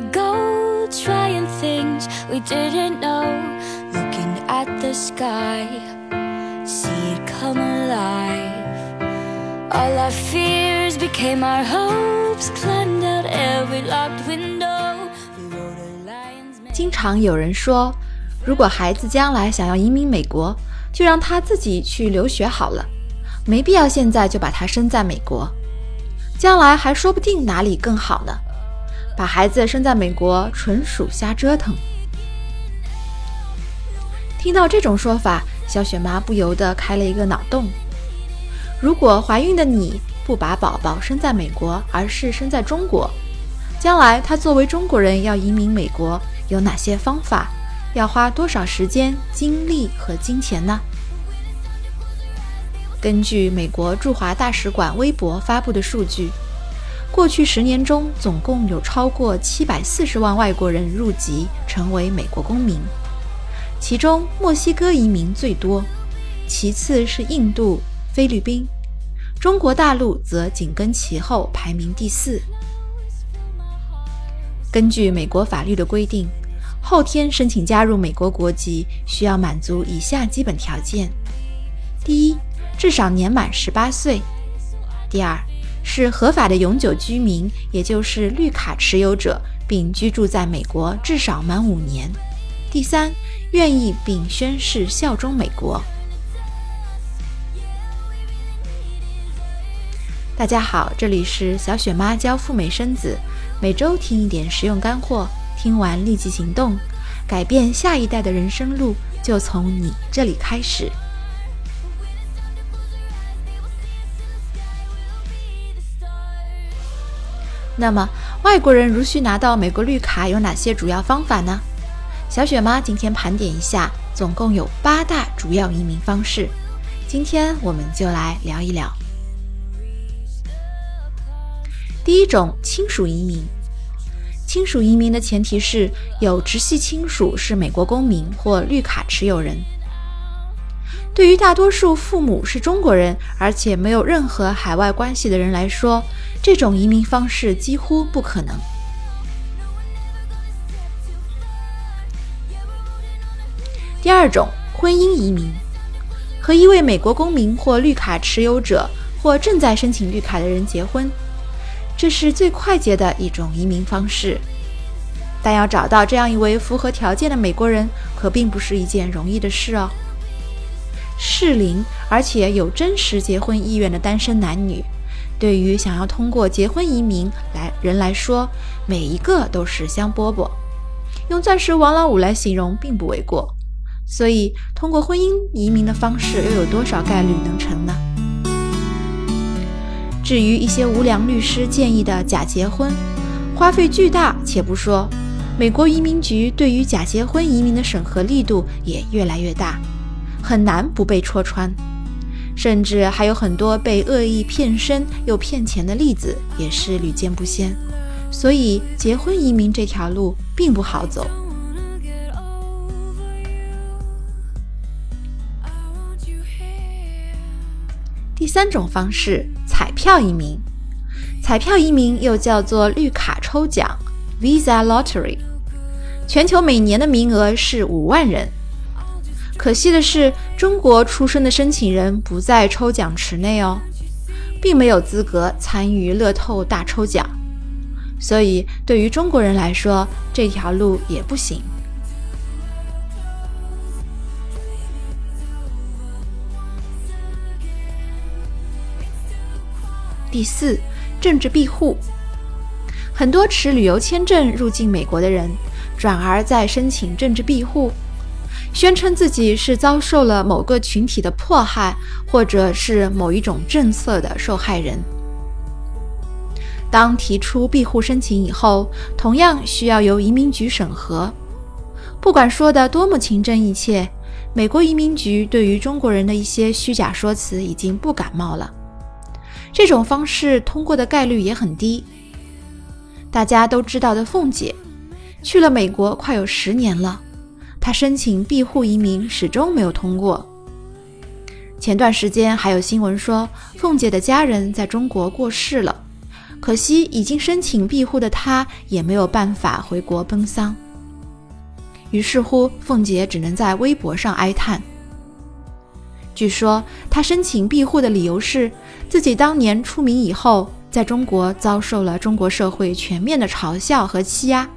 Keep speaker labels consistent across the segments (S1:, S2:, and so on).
S1: go trying things we didn't know. Looking at the sky, see it come alive. All our fears became our hopes, climbed out every locked window. We rode a lion's mane.
S2: 经常有人说，如果孩子将来想要移民美国，就让他自己去留学好了，没必要现在就把他生在美国，将来还说不定哪里更好呢。把孩子生在美国，纯属瞎折腾。听到这种说法，小雪妈不由得开了一个脑洞：如果怀孕的你不把宝宝生在美国，而是生在中国，将来她作为中国人要移民美国，有哪些方法？要花多少时间、精力和金钱呢？根据美国驻华大使馆微博发布的数据，过去十年中，总共有超过七百四十万外国人入籍成为美国公民，其中墨西哥移民最多，其次是印度、菲律宾，中国大陆则紧跟其后，排名第四。根据美国法律的规定，后天申请加入美国国籍需要满足以下基本条件：第一，至少年满十八岁；第二，是合法的永久居民，也就是绿卡持有者，并居住在美国至少满五年；第三，愿意并宣誓效忠美国。大家好，这里是小雪妈教赴美生子，每周听一点实用干货，听完立即行动，改变下一代的人生路就从你这里开始。那么，外国人如需拿到美国绿卡，有哪些主要方法呢？小雪妈今天盘点一下，总共有八大主要移民方式。今天我们就来聊一聊。第一种，亲属移民。亲属移民的前提是有直系亲属是美国公民或绿卡持有人。对于大多数父母是中国人，而且没有任何海外关系的人来说，这种移民方式几乎不可能。第二种，婚姻移民，和一位美国公民或绿卡持有者或正在申请绿卡的人结婚，这是最快捷的一种移民方式。但要找到这样一位符合条件的美国人，可并不是一件容易的事哦。适龄而且有真实结婚意愿的单身男女，对于想要通过结婚移民来人来说，每一个都是香饽饽。用钻石王老五来形容并不为过。所以，通过婚姻移民的方式，又有多少概率能成呢？至于一些无良律师建议的假结婚，花费巨大，且不说，美国移民局对于假结婚移民的审核力度也越来越大。很难不被戳穿，甚至还有很多被恶意骗身又骗钱的例子，也是屡见不鲜。所以，结婚移民这条路并不好走。第三种方式，彩票移民。彩票移民又叫做绿卡抽奖 （Visa Lottery），全球每年的名额是五万人。可惜的是，中国出生的申请人不在抽奖池内哦，并没有资格参与乐透大抽奖，所以对于中国人来说，这条路也不行。第四，政治庇护，很多持旅游签证入境美国的人，转而在申请政治庇护。宣称自己是遭受了某个群体的迫害，或者是某一种政策的受害人。当提出庇护申请以后，同样需要由移民局审核。不管说的多么情真意切，美国移民局对于中国人的一些虚假说辞已经不感冒了。这种方式通过的概率也很低。大家都知道的凤姐，去了美国快有十年了。他申请庇护移民始终没有通过。前段时间还有新闻说，凤姐的家人在中国过世了，可惜已经申请庇护的她也没有办法回国奔丧。于是乎，凤姐只能在微博上哀叹。据说她申请庇护的理由是自己当年出名以后，在中国遭受了中国社会全面的嘲笑和欺压，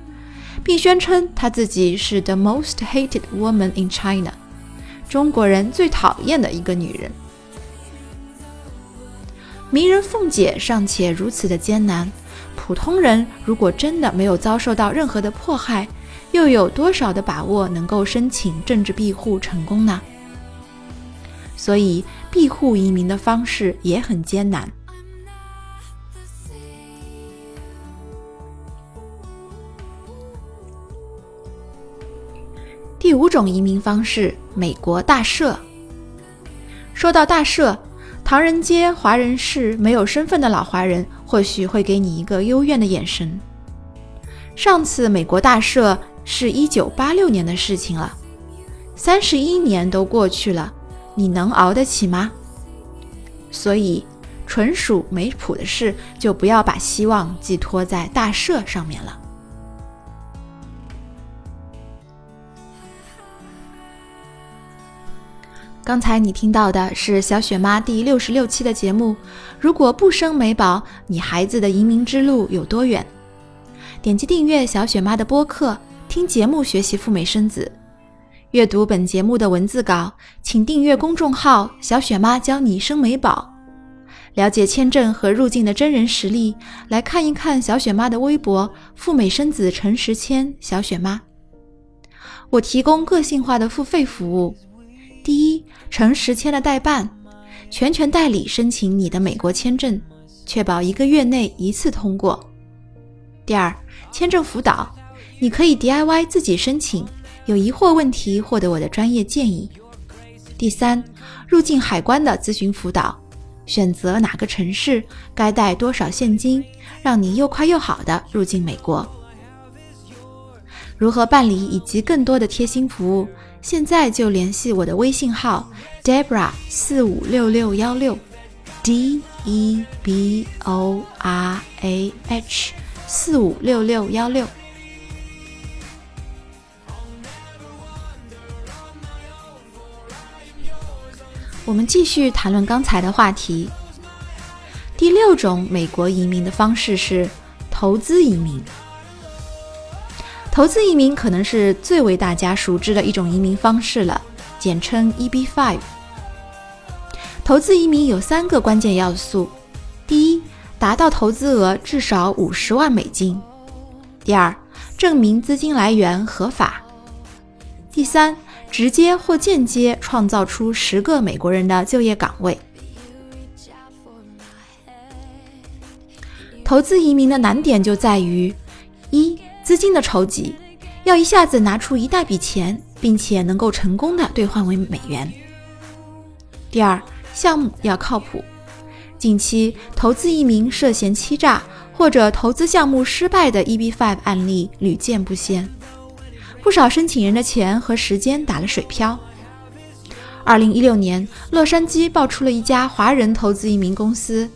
S2: 并宣称她自己是 the most hated woman in China，中国人最讨厌的一个女人。名人凤姐尚且如此的艰难，普通人如果真的没有遭受到任何的迫害，又有多少的把握能够申请政治庇护成功呢？所以，庇护移民的方式也很艰难。五种移民方式，美国大赦。说到大赦。唐人街华人市没有身份的老华人，或许会给你一个幽怨的眼神。上次美国大赦是一九八六年的事情了，三十一年都过去了，你能熬得起吗？所以，纯属没谱的事，就不要把希望寄托在大赦上面了。刚才你听到的是小雪妈第六十六期的节目。如果不生美宝，你孩子的移民之路有多远？点击订阅小雪妈的播客，听节目学习赴美生子，阅读本节目的文字稿，请订阅公众号“小雪妈教你生美宝”，了解签证和入境的真人实例，来看一看小雪妈的微博“赴美生子陈时谦小雪妈”。我提供个性化的付费服务。第一，诚实签的代办，全权代理申请你的美国签证，确保一个月内一次通过。第二，签证辅导，你可以 DIY 自己申请，有疑惑问题获得我的专业建议。第三，入境海关的咨询辅导，选择哪个城市，该带多少现金，让你又快又好的入境美国。如何办理以及更多的贴心服务？现在就联系我的微信号 Debra 四五六六幺六，D E B O R A H 四五六六幺六。我们继续谈论刚才的话题。第六种美国移民的方式是投资移民。投资移民可能是最为大家熟知的一种移民方式了，简称 EB-5。投资移民有三个关键要素：第一，达到投资额至少五十万美金；第二，证明资金来源合法；第三，直接或间接创造出十个美国人的就业岗位。投资移民的难点就在于一。资金的筹集要一下子拿出一大笔钱，并且能够成功的兑换为美元。第二，项目要靠谱。近期投资移民涉嫌欺诈或者投资项目失败的 EB-5 案例屡见不鲜，不少申请人的钱和时间打了水漂。二零一六年，洛杉矶爆出了一家华人投资移民公司。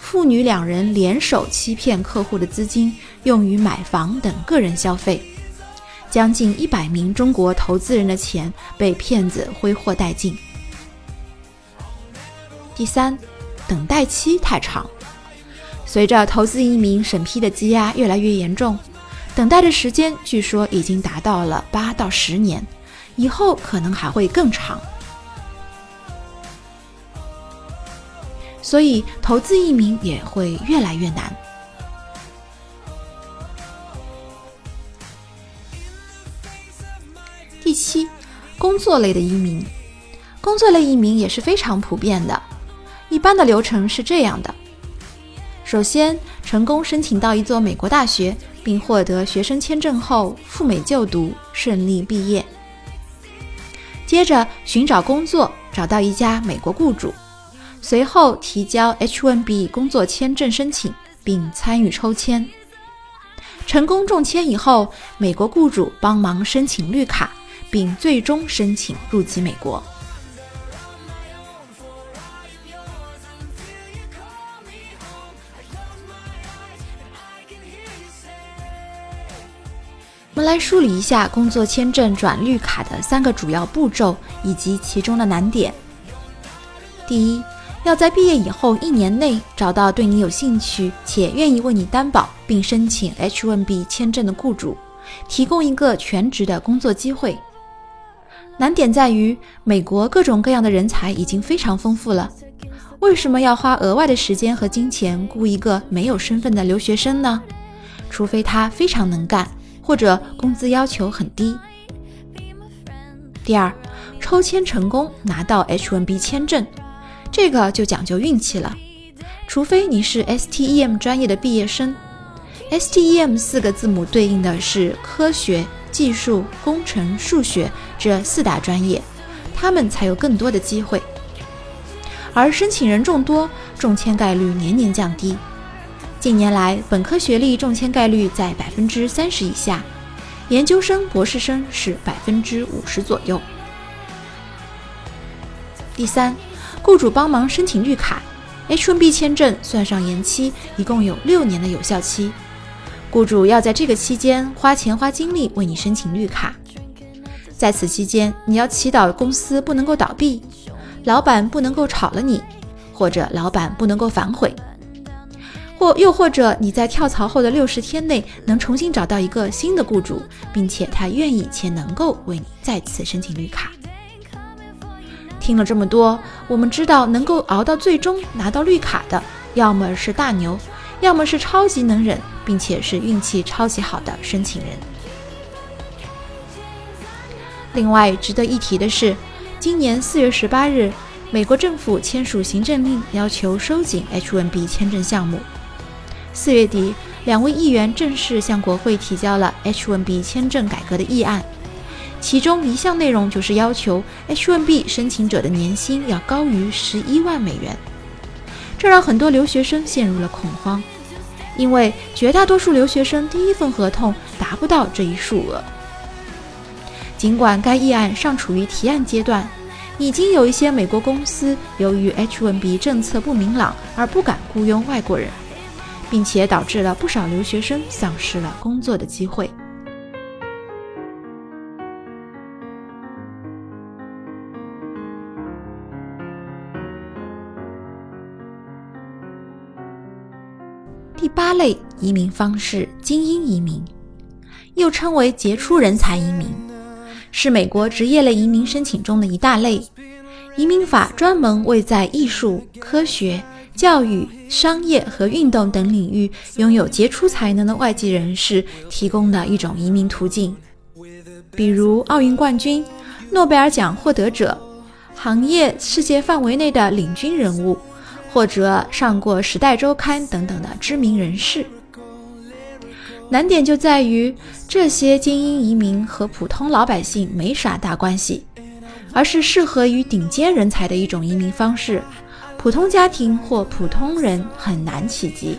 S2: 父女两人联手欺骗客户的资金，用于买房等个人消费，将近一百名中国投资人的钱被骗子挥霍殆尽。第三，等待期太长，随着投资移民审批的积压越来越严重，等待的时间据说已经达到了八到十年，以后可能还会更长。所以，投资移民也会越来越难。第七，工作类的移民，工作类移民也是非常普遍的。一般的流程是这样的：首先，成功申请到一座美国大学，并获得学生签证后赴美就读，顺利毕业。接着，寻找工作，找到一家美国雇主。随后提交 H1B 工作签证申请，并参与抽签。成功中签以后，美国雇主帮忙申请绿卡，并最终申请入籍美国。我们来梳理一下工作签证转绿卡的三个主要步骤以及其中的难点。第一，要在毕业以后一年内找到对你有兴趣且愿意为你担保并申请 H-1B 签证的雇主，提供一个全职的工作机会。难点在于，美国各种各样的人才已经非常丰富了，为什么要花额外的时间和金钱雇一个没有身份的留学生呢？除非他非常能干，或者工资要求很低。第二，抽签成功拿到 H-1B 签证，这个就讲究运气了。除非你是 STEM 专业的毕业生，STEM 四个字母对应的是科学。技术、工程、数学这四大专业，他们才有更多的机会。而申请人众多，中签概率年年降低。近年来，本科学历中签概率在百分之三十以下，研究生、博士生是百分之五十左右。第三，雇主帮忙申请绿卡，H-1B 签证算上延期，一共有六年的有效期。雇主要在这个期间花钱花精力为你申请绿卡，在此期间，你要祈祷公司不能够倒闭，老板不能够炒了你，或者老板不能够反悔，或又或者你在跳槽后的六十天内能重新找到一个新的雇主，并且他愿意且能够为你再次申请绿卡。听了这么多，我们知道能够熬到最终拿到绿卡的，要么是大牛，要么是超级能忍。并且是运气超级好的申请人。另外值得一提的是，今年四月十八日，美国政府签署行政令，要求收紧 H-1B 签证项目。四月底，两位议员正式向国会提交了 H-1B 签证改革的议案，其中一项内容就是要求 H-1B 申请者的年薪要高于十一万美元，这让很多留学生陷入了恐慌。因为绝大多数留学生第一份合同达不到这一数额。尽管该议案尚处于提案阶段，已经有一些美国公司由于 H-1B 政策不明朗而不敢雇佣外国人，并且导致了不少留学生丧失了工作的机会。移民方式——精英移民，又称为杰出人才移民，是美国职业类移民申请中的一大类。移民法专门为在艺术、科学、教育、商业和运动等领域拥有杰出才能的外籍人士提供的一种移民途径，比如奥运冠军、诺贝尔奖获得者、行业世界范围内的领军人物。或者上过《时代周刊》等等的知名人士，难点就在于这些精英移民和普通老百姓没啥大关系，而是适合于顶尖人才的一种移民方式，普通家庭或普通人很难企及。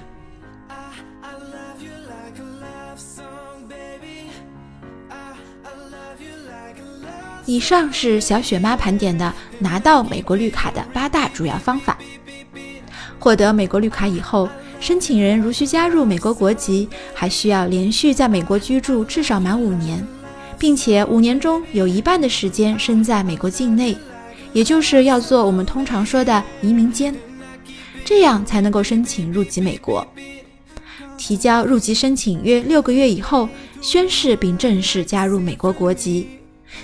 S2: 以上是小雪妈盘点的拿到美国绿卡的八大主要方法。获得美国绿卡以后，申请人如需加入美国国籍，还需要连续在美国居住至少满五年，并且五年中有一半的时间身在美国境内，也就是要做我们通常说的移民监，这样才能够申请入籍美国。提交入籍申请约六个月以后，宣誓并正式加入美国国籍，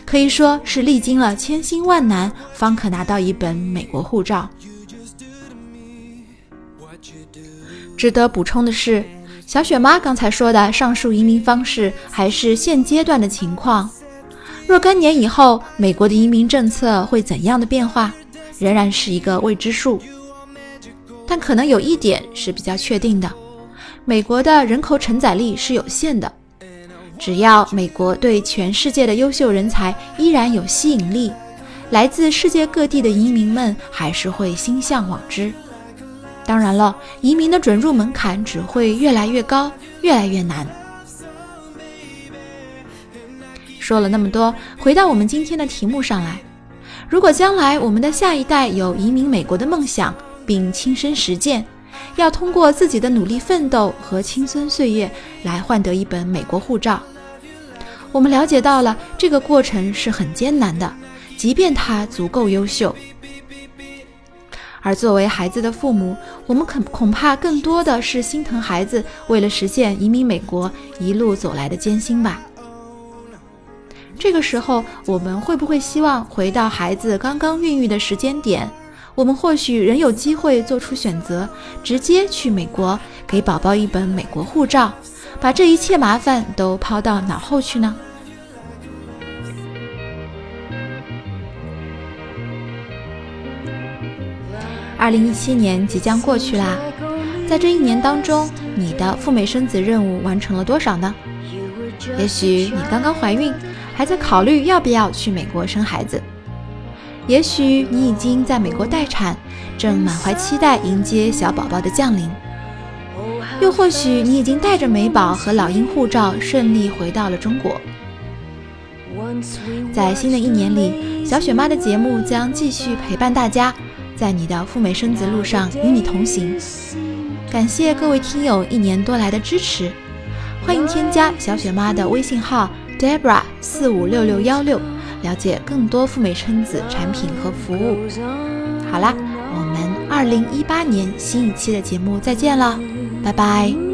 S2: 可以说是历经了千辛万难方可拿到一本美国护照。值得补充的是，小雪妈刚才说的上述移民方式还是现阶段的情况。若干年以后，美国的移民政策会怎样的变化，仍然是一个未知数。但可能有一点是比较确定的：美国的人口承载力是有限的。只要美国对全世界的优秀人才依然有吸引力，来自世界各地的移民们还是会心向往之。当然了，移民的准入门槛只会越来越高，越来越难。说了那么多，回到我们今天的题目上来：如果将来我们的下一代有移民美国的梦想，并亲身实践，要通过自己的努力奋斗和青春岁月来换得一本美国护照，我们了解到了这个过程是很艰难的，即便他足够优秀。而作为孩子的父母，我们恐恐怕更多的是心疼孩子为了实现移民美国一路走来的艰辛吧。这个时候，我们会不会希望回到孩子刚刚孕育的时间点？我们或许仍有机会做出选择，直接去美国给宝宝一本美国护照，把这一切麻烦都抛到脑后去呢？二零一七年即将过去啦，在这一年当中，你的赴美生子任务完成了多少呢？也许你刚刚怀孕，还在考虑要不要去美国生孩子；也许你已经在美国待产，正满怀期待迎接小宝宝的降临；又或许你已经带着美宝和老鹰护照顺利回到了中国。在新的一年里，小雪妈的节目将继续陪伴大家。在你的赴美生子路上与你同行，感谢各位听友一年多来的支持，欢迎添加小雪妈的微信号 Debra 四五六六幺六，了解更多赴美生子产品和服务。好啦，我们二零一八年新一期的节目再见了，拜拜。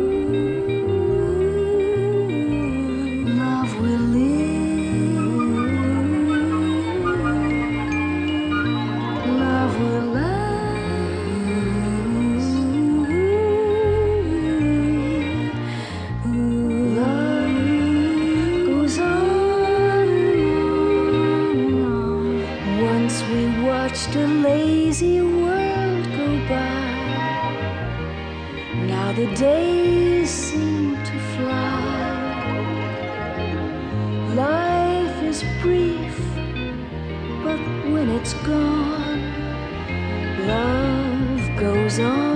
S1: watched a lazy world go by. Now the days seem to fly. Life is brief, but when it's gone, love goes on.